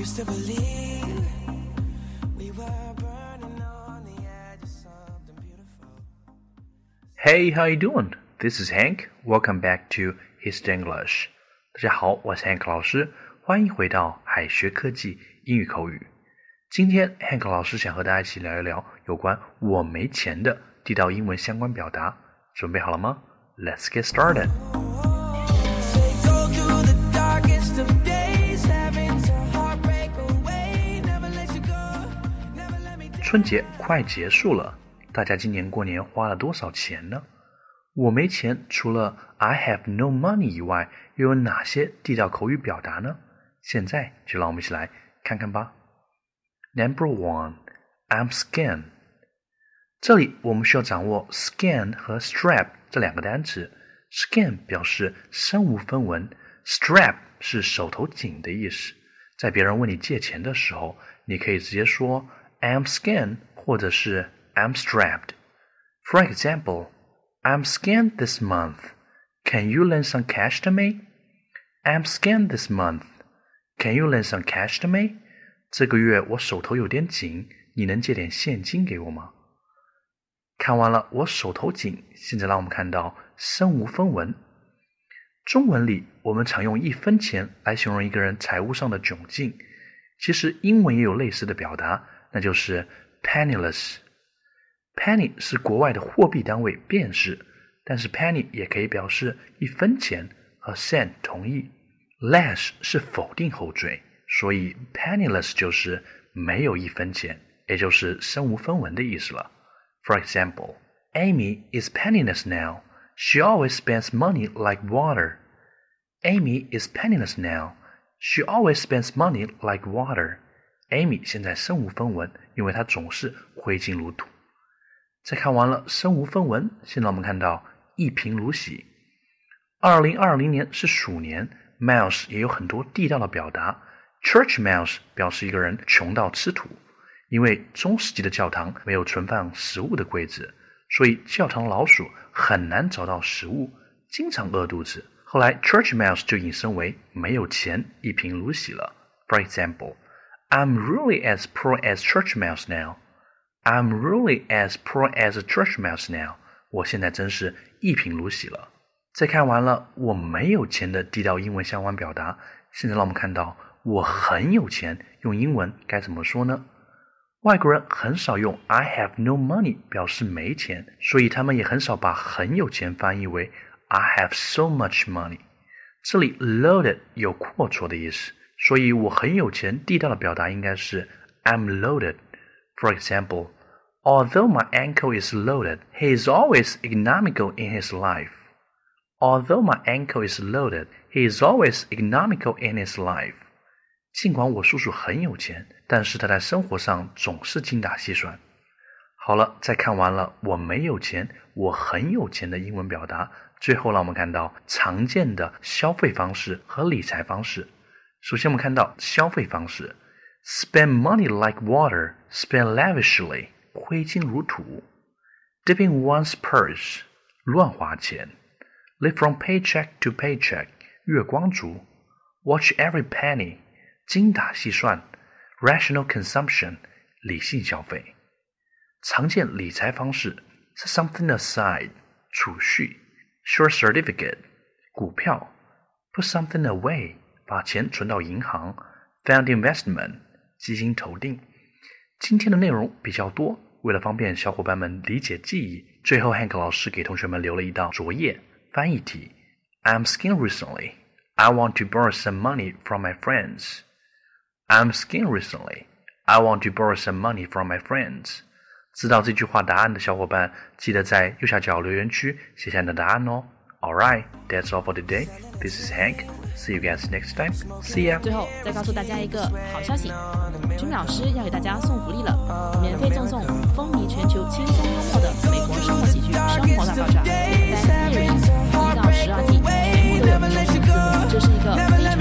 used to believe we were burning on the edge of something beautiful. Hey, how you doing? This is Hank. Welcome back to His English. 大家好，我是 Hank 老师，欢迎回到海学科技英语口语。今天 Hank 老师想和大家一起聊一聊有关“我没钱”的地道英文相关表达。准备好了吗？Let's get started. 春节快结束了，大家今年过年花了多少钱呢？我没钱，除了 I have no money 以外，又有哪些地道口语表达呢？现在就让我们一起来看看吧。Number one, I'm scan。这里我们需要掌握 scan 和 strap 这两个单词。scan 表示身无分文，strap 是手头紧的意思。在别人问你借钱的时候，你可以直接说 I'm scan，或者是 I'm strapped。For example, I'm scanned this month. Can you lend some cash to me? I'm scanned this month. Can you lend some cash to me? 这个月我手头有点紧，你能借点现金给我吗？看完了，我手头紧。现在让我们看到身无分文。中文里我们常用一分钱来形容一个人财务上的窘境，其实英文也有类似的表达，那就是 penniless。penny 是国外的货币单位便士，但是 penny 也可以表示一分钱，和 cent 同义。less 是否定后缀，所以 penniless 就是没有一分钱，也就是身无分文的意思了。For example, Amy is penniless now. She always spends money like water. Amy is penniless now. She always spends money like water. Amy 现在身无分文，因为她总是挥金如土。再看完了身无分文，现在我们看到一贫如洗。二零二零年是鼠年，mouse 也有很多地道的表达。Church mouse 表示一个人穷到吃土，因为中世纪的教堂没有存放食物的柜子，所以教堂老鼠很难找到食物，经常饿肚子。后来 church mouse 就引申为没有钱，一贫如洗了。For example, I'm really as poor as church mouse now. I'm really as poor as church mouse now. 我现在真是一贫如洗了。再看完了我没有钱的地道英文相关表达，现在让我们看到我很有钱，用英文该怎么说呢？外国人很少用 I have no money 表示没钱，所以他们也很少把很有钱翻译为 I have so much money。这里 loaded 有阔绰的意思，所以我很有钱。地道的表达应该是 I'm loaded。For example, although my uncle is loaded, he is always economical in his life. Although my uncle is loaded, he is always economical in his life. 尽管我叔叔很有钱，但是他在生活上总是精打细算。好了，再看完了我没有钱，我很有钱的英文表达，最后让我们看到常见的消费方式和理财方式。首先，我们看到消费方式：spend money like water, spend lavishly，挥金如土；dipping one's purse，乱花钱；live from paycheck to paycheck，月光族；watch every penny，精打细算；rational consumption，理性消费。常见理财方式：set something aside，储蓄；short certificate，股票；put something away， 把钱存到银行；fund investment，基金投定。今天的内容比较多，为了方便小伙伴们理解记忆，最后 Hank 老师给同学们留了一道作业翻译题：I'm skiing recently. I want to borrow some money from my friends. I'm skiing recently. I want to borrow some money from my friends. 知道这句话答案的小伙伴，记得在右下角留言区写下你的答案哦。Alright, that's all for today. This is Hank. See you guys next time. See ya. 最后再告诉大家一个好消息，君老师要给大家送福利了，免费赠送风靡全球、轻松幽默的美国生活喜剧《生活大爆炸》，在内容一到十二季全部都有中文字幕，这是一个非常